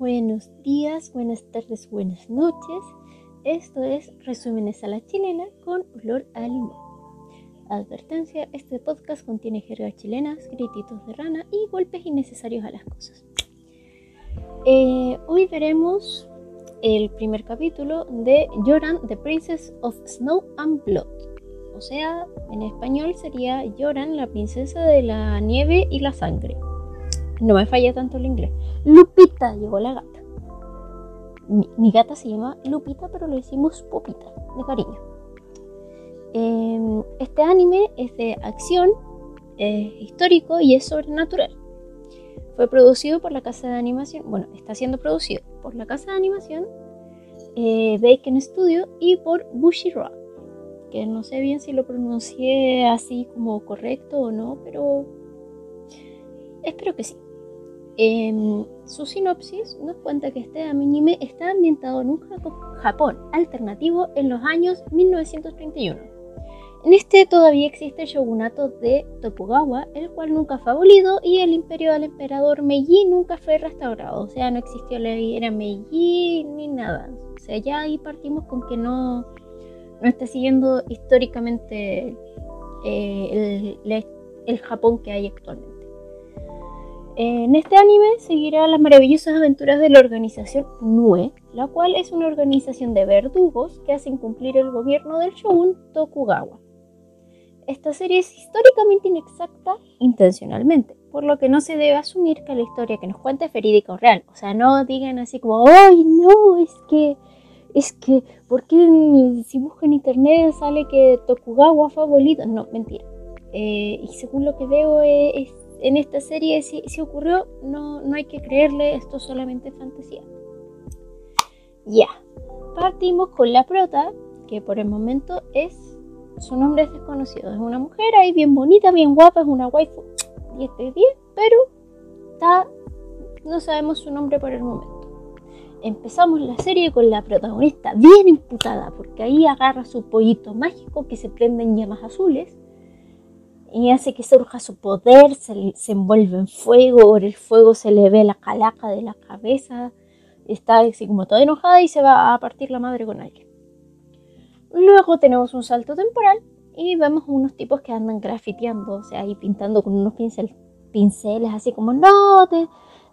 buenos días, buenas tardes, buenas noches. Esto es Resúmenes a la Chilena con olor a limón. Advertencia, este podcast contiene jergas chilenas, grititos de rana y golpes innecesarios a las cosas. Eh, hoy veremos el primer capítulo de Joran, The Princess of Snow and Blood. O sea, en español sería Joran, la princesa de la nieve y la sangre. No me falla tanto el inglés. Lupita, llegó la gata. Mi, gata se llama Lupita, pero le decimos Popita, de cariño. Em, este anime es de acción, es histórico y es sobrenatural. Fue producido por la casa de animación, bueno, está siendo producido por la casa de animación eh, Bacon Studio y por Bushiroad, que no sé bien si lo pronuncié así como correcto o no, pero espero que sí. En su sinopsis nos cuenta que este anime está ambientado en un Japón alternativo en los años 1931. En este todavía existe el shogunato de Tokugawa, el cual nunca fue abolido, y el imperio del emperador Meiji nunca fue restaurado. O sea, no existió la era Meiji ni nada. O sea, ya ahí partimos con que no, no está siguiendo históricamente eh, el Japón que hay actualmente. En este anime seguirá las maravillosas aventuras de la organización NUE, la cual es una organización de verdugos que hacen cumplir el gobierno del shogun Tokugawa. Esta serie es históricamente inexacta intencionalmente, por lo que no se debe asumir que la historia que nos cuenta es verídica o real. O sea, no digan así como, ¡ay, no! Es que, es que, ¿por qué si buscan en internet sale que Tokugawa fue abolido? No, mentira. Eh, y según lo que veo es en esta serie si, ocurrió, no, no hay que creerle, esto es solamente fantasía. Ya, partimos con la prota, que por el momento es, su nombre es desconocido, es una mujer ahí bien bonita, bien guapa, es una waifu 10 de 10, pero está, no sabemos su nombre por el momento. Empezamos la serie con la protagonista bien imputada, porque ahí agarra su pollito mágico que se prende en llamas azules y hace que surja su poder, se, envuelve en fuego, por el fuego se le ve la calaca de la cabeza, está así como toda enojada y se va a partir la madre con alguien. Luego tenemos un salto temporal y vemos unos tipos que andan grafiteando, o sea, ahí pintando con unos pincel, pinceles, así como, no, te,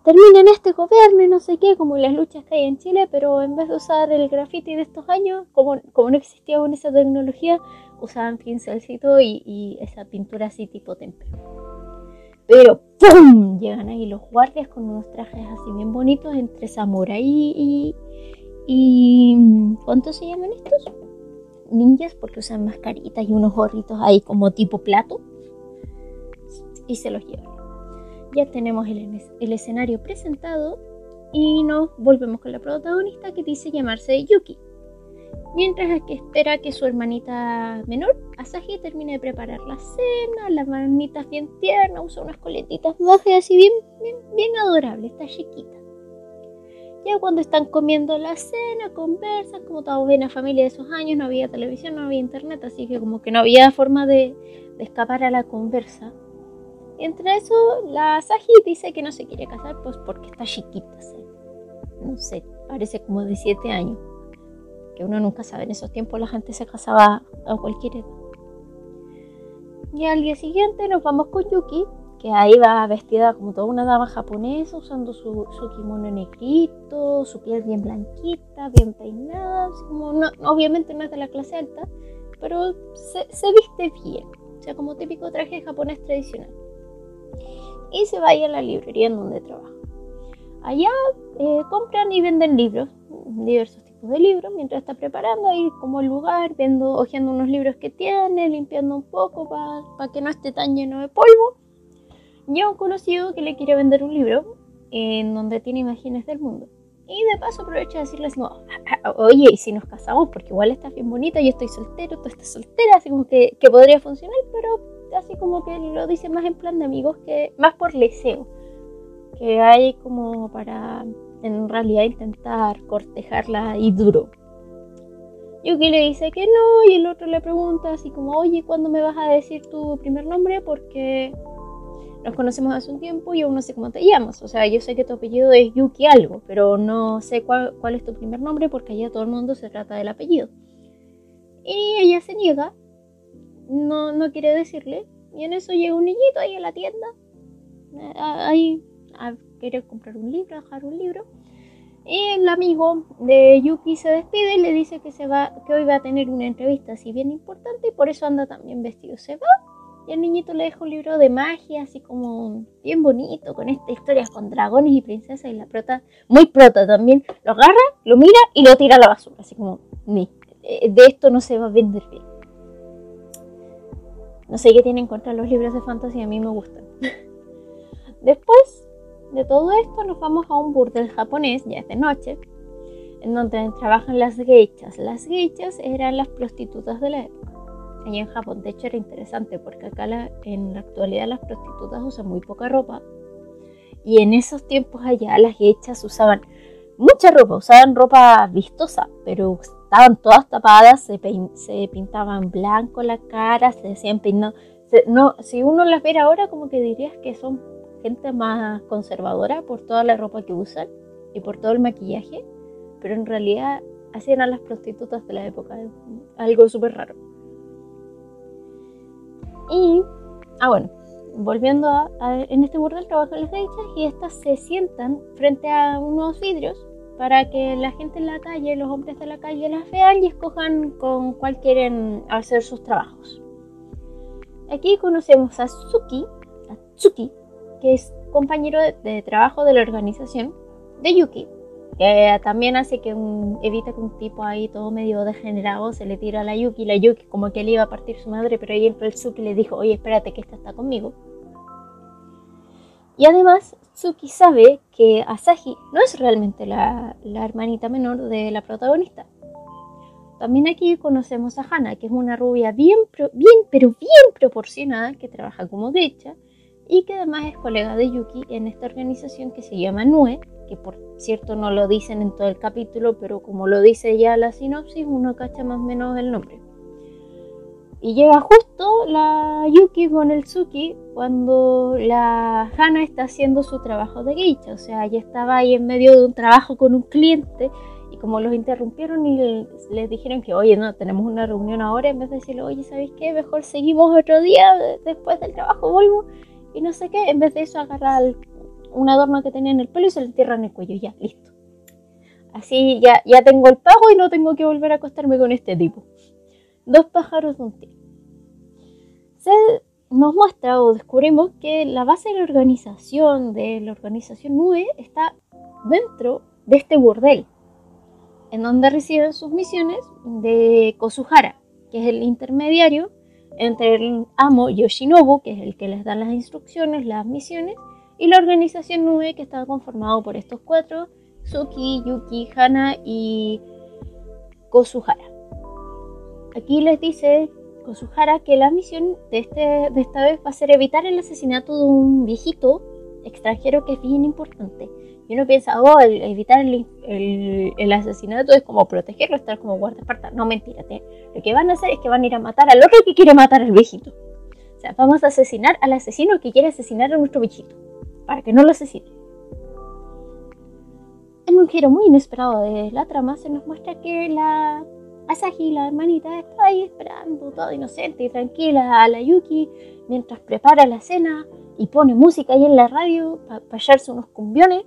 terminen este gobierno y no sé qué, como las luchas que hay en Chile, pero en vez de usar el graffiti de estos años, como, como no existía aún esa tecnología, usaban pincelcito y, esa pintura así tipo temple. Pero ¡pum! Llegan ahí los guardias con unos trajes así bien bonitos entre samurai y, y... ¿Cuántos se llaman estos? Ninjas porque usan mascaritas y unos gorritos ahí como tipo plato. Y se los llevan. Ya tenemos el, escenario presentado y nos volvemos con la protagonista que dice llamarse Yuki mientras que espera que su hermanita menor, Asahi, termine de preparar la cena. La hermanita es bien tierna, usa unas coletitas bajas así bien, bien, adorable, está chiquita. Ya cuando están comiendo la cena, conversan, como toda buena familia de esos años, no había televisión, no había internet, así que como que no había forma de, escapar a la conversa. Entre eso, la Asahi dice que no se quiere casar, pues porque está chiquita, no sé, parece como de 7 años que uno nunca sabe, en esos tiempos la gente se casaba a cualquier edad. Y al día siguiente nos vamos con Yuki, que ahí va vestida como toda una dama japonesa, usando su, su kimono negrito, su piel bien blanquita, bien peinada, como obviamente no es de la clase alta, pero se, se viste bien, o sea, como típico traje japonés tradicional. Y se va a, la librería en donde trabaja. Allá eh, compran y venden libros, diversos de libros mientras está preparando ahí como el lugar, viendo, hojeando unos libros que tiene, limpiando un poco para que no esté tan lleno de polvo. Llega un conocido que le quiere vender un libro en donde tiene imágenes del mundo. Y de paso aprovecha de decirles, no, oye, y si nos casamos, porque igual estás bien bonita, yo estoy soltero, tú estás soltera, así como que, que podría funcionar, pero así como que lo dice más en plan de amigos que más por leseo, que hay como para en realidad intentar cortejarla y duro. Yuki le dice que no y el otro le pregunta así como, oye, ¿cuándo me vas a decir tu primer nombre? Porque nos conocemos hace un tiempo y aún no sé cómo te llamas. O sea, yo sé que tu apellido es Yuki algo, pero no sé cuál, cuál es tu primer nombre porque allá todo el mundo se trata del apellido. Y ella se niega, no, no quiere decirle. Y en eso llega un niñito ahí a la tienda, ahí a querer comprar un libro, dejar un libro. Y el amigo de Yuki se despide y le dice que, se va, que hoy va a tener una entrevista así bien importante y por eso anda también vestido. Se va y el niñito le deja un libro de magia, así como bien bonito, con esta historia con dragones y princesas y la prota, muy prota también, lo agarra, lo mira y lo tira a la basura, así como, ni, eh, de esto no se va a vender bien. No sé qué tienen contra los libros de fantasía, a mí me gustan. Después de todo esto nos vamos a un burdel japonés, ya es de noche, en donde trabajan las geichas. Las geichas eran las prostitutas de la época. Allá en Japón, de hecho era interesante porque acá en la actualidad las prostitutas usan muy poca ropa. Y en esos tiempos allá las geichas usaban mucha ropa, usaban ropa vistosa, pero estaban todas tapadas, se, se pintaban blanco la cara, se decían peinados. no, si uno las viera ahora, como que dirías que son gente más conservadora por toda la ropa que usan y por todo el maquillaje, pero en realidad hacían a las prostitutas de la época, algo súper raro. Y, ah bueno, volviendo a, en este burdel trabajan las geichas y estas se sientan frente a unos vidrios para que la gente en la calle, los hombres de la calle las vean y escojan con cuál quieren hacer sus trabajos. Aquí conocemos a Tsuki, a Tsuki, que es compañero de, trabajo de la organización de Yuki, que también hace que evita que un tipo ahí todo medio degenerado se le tira a la Yuki, la Yuki como que le iba a partir su madre, pero ahí el Tsuki le dijo, oye, espérate que esta está conmigo. Y además, Tsuki sabe que Asahi no es realmente la, hermanita menor de la protagonista. También aquí conocemos a Hana, que es una rubia bien, pero bien proporcionada, que trabaja como derecha y que además es colega de Yuki en esta organización que se llama NUE, que por cierto no lo dicen en todo el capítulo, pero como lo dice ya la sinopsis, uno cacha más o menos el nombre. Y llega justo la Yuki con el Tsuki cuando la Hana está haciendo su trabajo de geisha. O sea, ella estaba ahí en medio de un trabajo con un cliente y como los interrumpieron y les dijeron que, oye, no, tenemos una reunión ahora, en vez de decirle, oye, ¿sabéis qué? Mejor seguimos otro día después del trabajo, vuelvo. Y no sé qué, en vez de eso agarra un adorno que tenía en el pelo y se le entierra en el cuello. Ya, listo. Así ya, ya tengo el pago y no tengo que volver a acostarme con este tipo dos pájaros de un tiro. Se nos muestra o descubrimos que la base de la organización de la organización NUE está dentro de este burdel, en donde reciben sus misiones de Kosuhara, que es el intermediario entre el amo Yoshinobu, que es el que les da las instrucciones, las misiones, y la organización NUE, que está conformado por estos cuatro, Suki, Yuki, Hana y Kosuhara. Aquí les dice Kosuhara que la misión de, este, de esta vez va a ser evitar el asesinato de un viejito extranjero que es bien importante. Y uno piensa, oh, evitar el, asesinato es como protegerlo, estar como guardaespaldas. No, mentira. Lo que van a hacer es que van a ir a matar al otro que quiere matar al viejito. O sea, vamos a asesinar al asesino que quiere asesinar a nuestro viejito. Para que no lo asesine. En un giro muy inesperado de la trama se nos muestra que la Asahi, la hermanita, está ahí esperando, toda inocente y tranquila, a la Yuki, mientras prepara la cena y pone música ahí en la radio para hallarse unos cumbiones.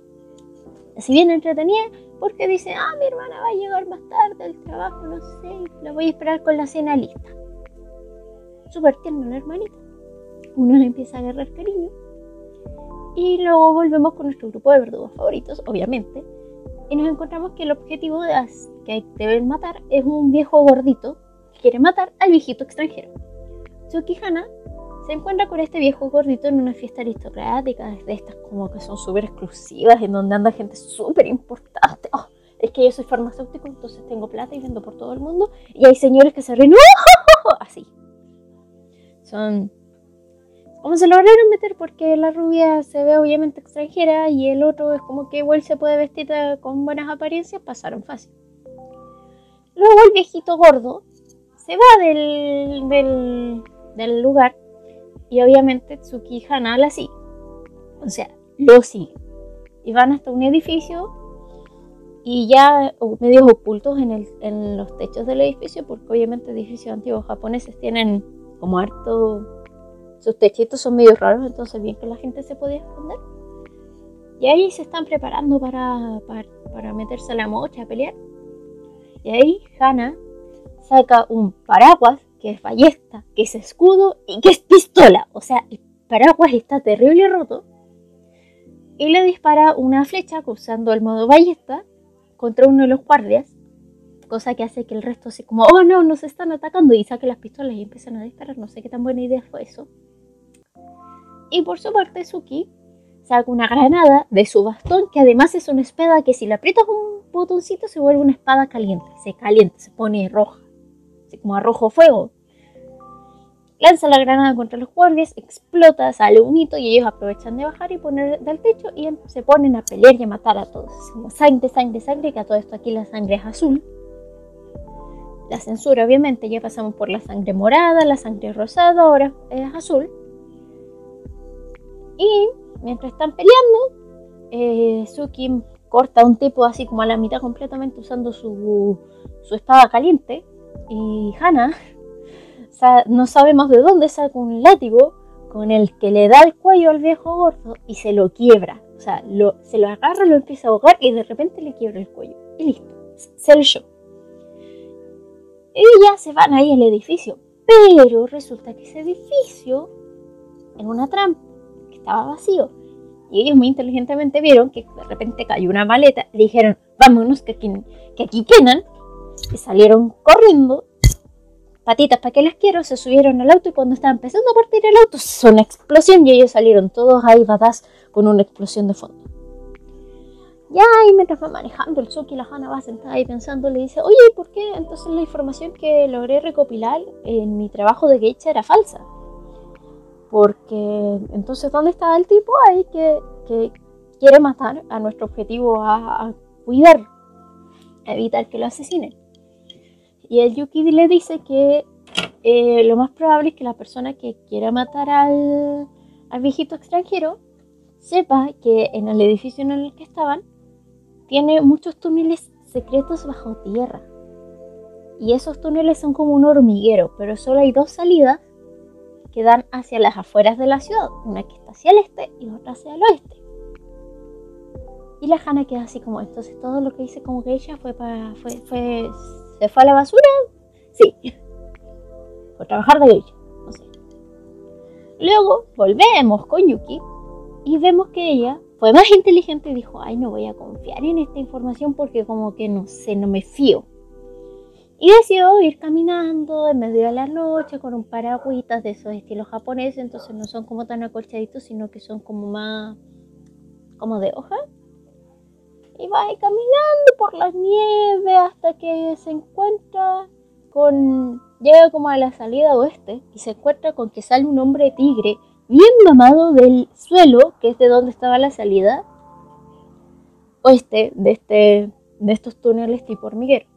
Así bien entretenida, porque dice, ah, mi hermana va a llegar más tarde del trabajo, no sé, la voy a esperar con la cena lista. Súper tierna la hermanita. Uno le empieza a agarrar cariño. Y luego volvemos con nuestro grupo de verdugos favoritos, obviamente. Y nos encontramos que el objetivo de, que deben matar es un viejo gordito que quiere matar al viejito extranjero. Tsukihana se encuentra con este viejo gordito en una fiesta aristocrática, de estas como que son súper exclusivas, en donde anda gente súper importante. Oh, es que yo soy farmacéutico, entonces tengo plata y vendo por todo el mundo. Y hay señores que se ríen, así. Son... ¿Cómo se lograron meter? Porque la rubia se ve obviamente extranjera y el otro es como que igual se puede vestir con buenas apariencias, pasaron fácil. Luego el viejito gordo se va del, del, lugar y obviamente Tsuki y Hana así. O sea, lo siguen. Y van hasta un edificio y ya medios ocultos en, en los techos del edificio, porque obviamente edificios antiguos japoneses tienen como harto, sus techitos son medio raros, entonces bien que la gente se podía esconder. Y ahí se están preparando para, para, para meterse a la mocha a pelear. Y ahí Hannah saca un paraguas, que es ballesta, que es escudo y que es pistola. O sea, el paraguas está terrible roto. Y le dispara una flecha usando el modo ballesta contra uno de los guardias, cosa que hace que el resto se como, oh no, nos están atacando y saque las pistolas y empiezan a disparar. No sé qué tan buena idea fue eso. Y por su parte, Suki saca una granada de su bastón, que además es una espada que si le aprietas un botoncito se vuelve una espada caliente, se calienta, se pone roja, así como a rojo fuego. Lanza la granada contra los guardias, explota, sale un hito y ellos aprovechan de bajar y poner del techo y se ponen a pelear y a matar a todos. Como sangre, sangre, sangre, que a todo esto aquí la sangre es azul. La censura, obviamente, ya pasamos por la sangre morada, la sangre rosada, ahora es azul. Y mientras están peleando, eh, Suki corta a un tipo así como a la mitad completamente usando su, su espada caliente. Y Hannah no sabemos de dónde saca un látigo con el que le da el cuello al viejo gordo y se lo quiebra. O sea, se lo agarra, lo empieza a ahogar y de repente le quiebra el cuello. Y listo, se lo show. Y ya se van ahí al edificio. Pero resulta que ese edificio era una trampa, estaba vacío. Y ellos muy inteligentemente vieron que de repente cayó una maleta y dijeron, vámonos, que aquí, que aquí quedan. Y salieron corriendo patitas, ¿para qué las quiero? Se subieron al auto y cuando estaba empezando a partir el auto, se una explosión y ellos salieron todos ahí badass con una explosión de fondo. Ya, y mientras va manejando el Suki, la Hana va sentada ahí pensando, le dice, oye, ¿por qué entonces la información que logré recopilar en mi trabajo de Geisha era falsa? Porque entonces, ¿dónde está el tipo ahí que, quiere matar a nuestro objetivo a, a cuidar, a evitar que lo asesinen? Y el Yuki le dice que eh, lo más probable es que la persona que quiera matar al, al viejito extranjero sepa que en el edificio en el que estaban tiene muchos túneles secretos bajo tierra. Y esos túneles son como un hormiguero, pero solo hay dos salidas que dan hacia las afueras de la ciudad, una que está hacia el este y otra hacia el oeste. Y la Hana queda así como, entonces todo lo que hice como ella fue para fue, fue ¿Se fue a la basura? Sí. Por trabajar de ella. No sé. Luego volvemos con Yuki y vemos que ella fue más inteligente y dijo, ay, no voy a confiar en esta información porque como que no sé, no me fío. Y decidió ir caminando en medio de la noche con un paragüitas de esos estilos japoneses, entonces no son como tan acolchaditos, sino que son como más como de hoja y va caminando por la nieve hasta que se encuentra con... Llega como a la salida oeste y se encuentra con que sale un hombre tigre bien mamado del suelo, que es de donde estaba la salida oeste de, este, de estos túneles tipo hormiguero.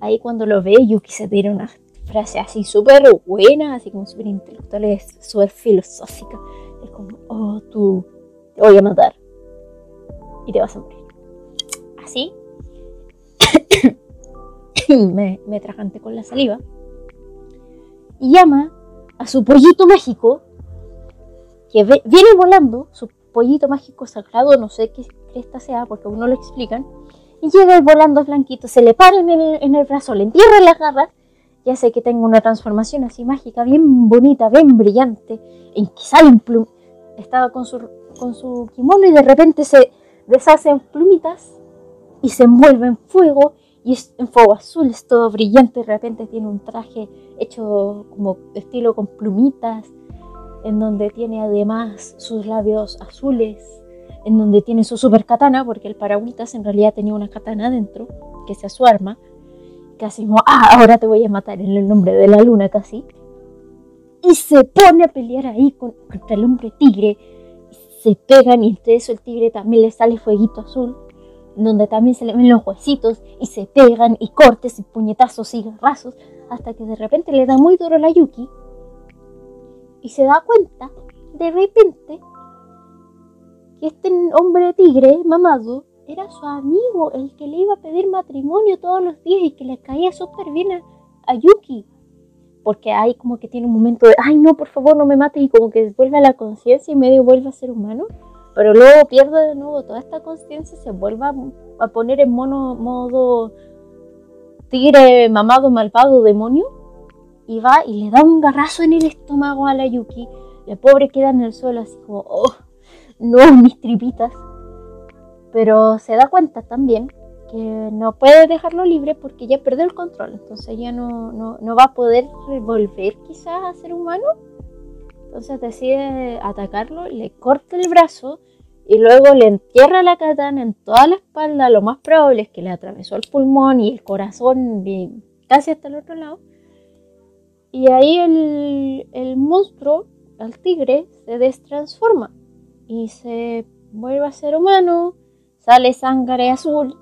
Ahí cuando lo ve, Yuki se tira una frase así súper buena, así como súper intelectual, súper filosófica. Es como, oh, tú, te voy a matar. Y te vas a morir así, me, me trajante con la saliva, y llama a su pollito mágico, que viene volando, su pollito mágico sagrado, no sé qué esta sea, porque aún no lo explican, y llega volando blanquito, se le para en el, en el brazo, le entierra las garras, ya sé que tengo una transformación así mágica, bien bonita, bien brillante, en que salen plum estaba con su, con su kimono y de repente se deshacen plumitas y se envuelve en fuego y es en fuego azul, es todo brillante, de repente tiene un traje hecho como estilo con plumitas, en donde tiene además sus labios azules, en donde tiene su super katana, porque el paragüitas en realidad tenía una katana dentro, que es su arma, casi como, ah, ahora te voy a matar en el nombre de la luna casi. Y se pone a pelear ahí contra el hombre tigre, se pegan y entre eso el tigre también le sale fueguito azul donde también se le ven los huesitos y se pegan y cortes y puñetazos y garrazos, hasta que de repente le da muy duro la Yuki y se da cuenta de repente que este hombre tigre, mamado, era su amigo, el que le iba a pedir matrimonio todos los días y que le caía súper bien a, Yuki. Porque ahí como que tiene un momento de, ay no, por favor no me mate y como que vuelve a la conciencia y medio vuelve a ser humano. Pero luego pierde de nuevo toda esta conciencia, se vuelve a, poner en mono, modo tigre mamado, malvado, demonio. Y va y le da un garrazo en el estómago a la Yuki. La pobre queda en el suelo así como, oh, no, mis tripitas pero se da cuenta también que no puede dejarlo libre porque ya perdió el control, entonces ya no, no, va a poder volver quizás a ser humano. Entonces decide atacarlo, le corta el brazo y luego le entierra la katana en toda la espalda. Lo más probable es que le atravesó el pulmón y el corazón casi hasta el otro lado. Y ahí el, el monstruo, el tigre, se destransforma y se vuelve a ser humano sale sangre azul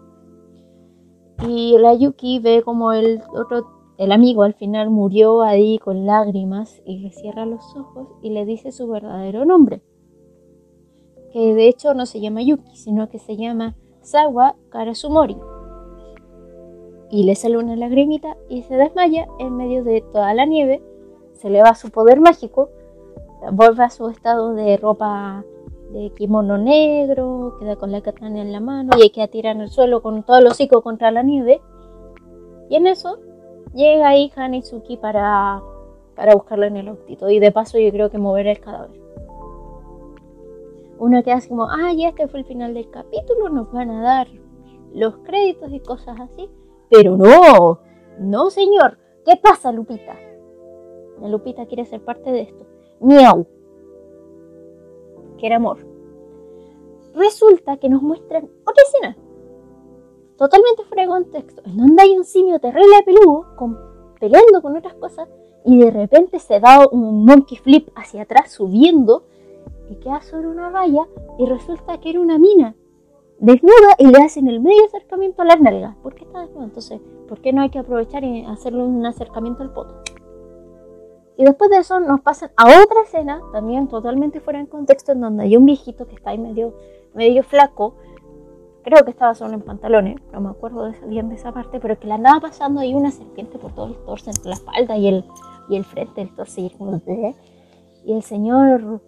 y la Yuki ve como el otro, el amigo al final murió ahí con lágrimas y le cierra los ojos y le dice su verdadero nombre. Que de hecho no se llama Yuki, sino que se llama Sawa Karasumori. Y le sale una lagrimita y se desmaya en medio de toda la nieve. Se le va su poder mágico, vuelve a su estado de ropa de kimono negro, queda con la katana en la mano y hay que tirar en el suelo con todo el hocico contra la nieve. Y en eso llega ahí Hanizuki para, para buscarlo en el autito. Y de paso yo creo que mover el cadáver. Uno queda así como, ah, ya este fue el final del capítulo, nos van a dar los créditos y cosas así. Pero no, no señor, ¿qué pasa Lupita? La Lupita quiere ser parte de esto. Miau amor. Resulta que nos muestran otra escena, totalmente fuera de contexto, en donde hay un simio terrible peludo con, peleando con otras cosas y de repente se da un monkey flip hacia atrás subiendo y queda sobre una valla y resulta que era una mina desnuda y le hacen el medio acercamiento a las nalgas. ¿Por qué está desnuda? Entonces, ¿por qué no hay que aprovechar y hacerle un acercamiento al poto? Y después de eso nos pasan a otra escena, también totalmente fuera de contexto, en donde hay un viejito que está ahí medio, medio flaco, creo que estaba solo en pantalones, no me acuerdo bien de esa parte, pero que le andaba pasando ahí una serpiente por todo el torso, entre la espalda y el, y el frente del torso, y, el señor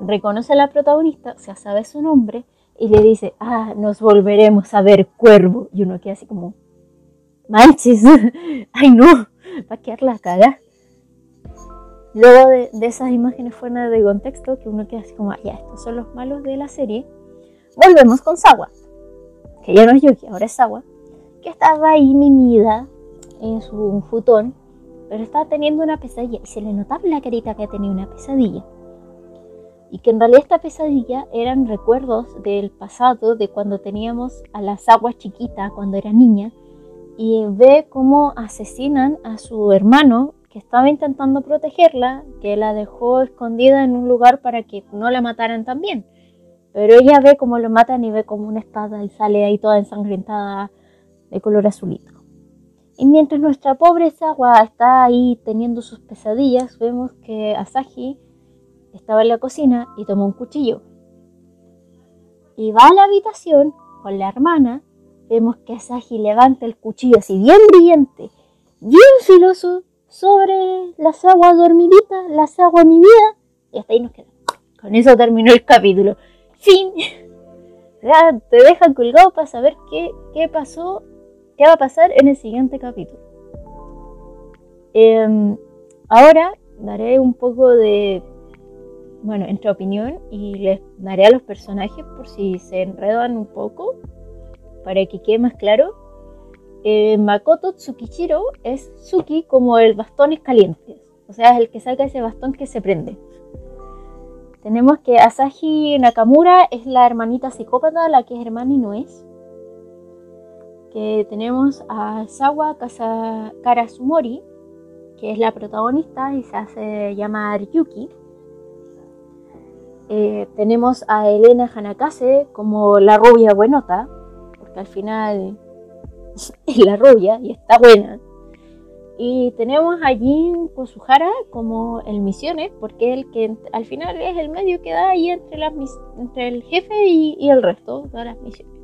reconoce a la protagonista, o sabe su nombre, y le dice, ah, nos volveremos a ver, cuervo. Y uno queda así como, manches, ay no, va a quedar la cara. Luego de, esas imágenes fuera de contexto, que uno queda así como, ya, estos son los malos de la serie, volvemos con Sawa, que ya no es Yuki, ahora es Sawa, que estaba ahí mimida en su futón, pero estaba teniendo una pesadilla y se le notaba la carita que tenía una pesadilla. Y que en realidad esta pesadilla eran recuerdos del pasado, de cuando teníamos a las aguas chiquitas, cuando era niña, y ve cómo asesinan a su hermano que estaba intentando protegerla, que la dejó escondida en un lugar para que no la mataran también. Pero ella ve cómo lo matan y ve como una espada y sale ahí toda ensangrentada de color azulito. Y mientras nuestra pobre Sawa está ahí teniendo sus pesadillas, vemos que Asahi estaba en la cocina y tomó un cuchillo. Y va a la habitación con la hermana. Vemos que Asahi levanta el cuchillo así bien brillante, bien filoso, sobre las aguas dormiditas, las aguas mi vida. Y hasta ahí nos quedamos. Con eso terminó el capítulo. Fin. Ya te dejan colgado para saber qué, qué pasó, qué va a pasar en el siguiente capítulo. Em, ahora daré un poco de, bueno, entre opinión y les daré a los personajes por si se enredan un poco para que quede más claro. Eh, Makoto Tsukishiro es Tsuki como el bastones calientes, o sea, es el que saca ese bastón que se prende. Tenemos que Asahi Nakamura es la hermanita psicópata, la que es hermana y no es. Que tenemos a Sawa Karasumori, que es la protagonista y se hace llamar Yuki. Eh, tenemos a Elena Hanakase como la rubia buenota, porque al final es la rubia y está buena. Y tenemos a Jin Kosuhara como el Misiones, porque el que al final es el medio que da ahí entre, las, entre el jefe y, el resto de las misiones.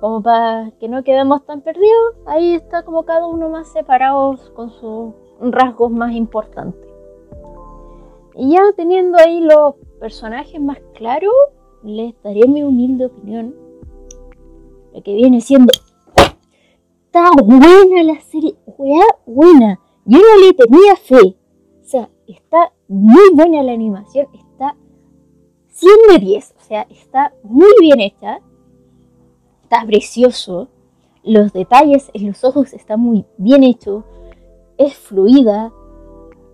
Como para que no quedemos tan perdidos, ahí está como cada uno más separados con sus rasgos más importantes. Y ya teniendo ahí los personajes más claros, les daré mi humilde opinión. Lo que viene siendo. Está buena la serie, weá, buena. Yo no le tenía fe. O sea, está muy buena la animación, está 100 de 10. O sea, está muy bien hecha. Está precioso. Los detalles en los ojos están muy bien hechos. Es fluida.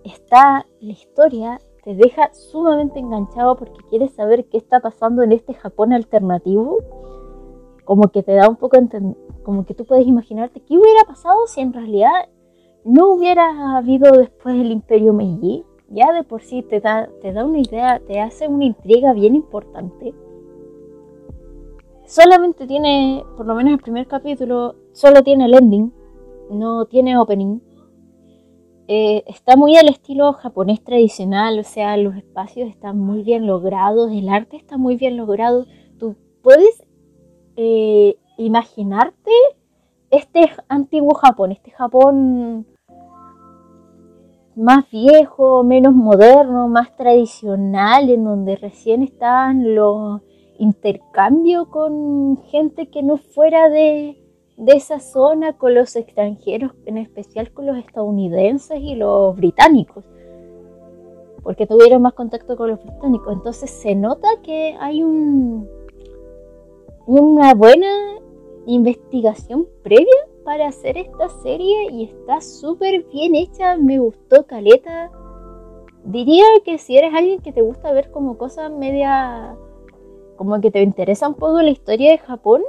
Está la historia te deja sumamente enganchado porque quieres saber qué está pasando en este Japón alternativo. Como que te da un poco, como que tú puedes imaginarte qué hubiera pasado si en realidad no hubiera habido después el Imperio Meiji. Ya de por sí te da, te da una idea, te hace una intriga bien importante. Solamente tiene, por lo menos el primer capítulo, solo tiene el ending, no tiene opening. Eh, está muy al estilo japonés tradicional, o sea, los espacios están muy bien logrados, el arte está muy bien logrado. Tú puedes eh, imaginarte este antiguo Japón, este Japón más viejo, menos moderno, más tradicional, en donde recién están los intercambios con gente que no fuera de, de esa zona con los extranjeros, en especial con los estadounidenses y los británicos, porque tuvieron más contacto con los británicos. Entonces se nota que hay un, una buena investigación previa para hacer esta serie y está súper bien hecha, me gustó Caleta. Diría que si eres alguien que te gusta ver como cosas media, como que te interesa un poco la historia de Japón,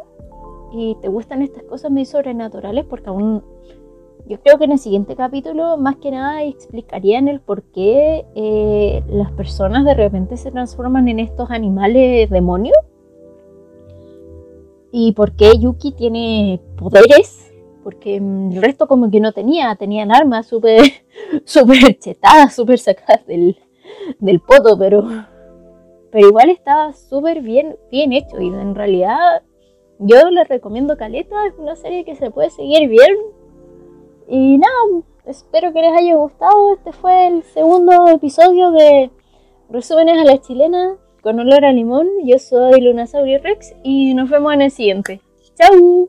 y te gustan estas cosas muy sobrenaturales, porque aún yo creo que en el siguiente capítulo más que nada explicarían el por qué eh, las personas de repente se transforman en estos animales demonios y por qué Yuki tiene poderes, porque el resto como que no tenía, tenían armas súper super chetadas, súper sacadas del, del poto, pero, pero igual estaba súper bien, bien hecho y en realidad yo les recomiendo Caleta, es una serie que se puede seguir bien. Y nada, espero que les haya gustado. Este fue el segundo episodio de Resúmenes a la chilena con olor a limón. Yo soy Lunasaurio Rex y nos vemos en el siguiente. ¡Chao!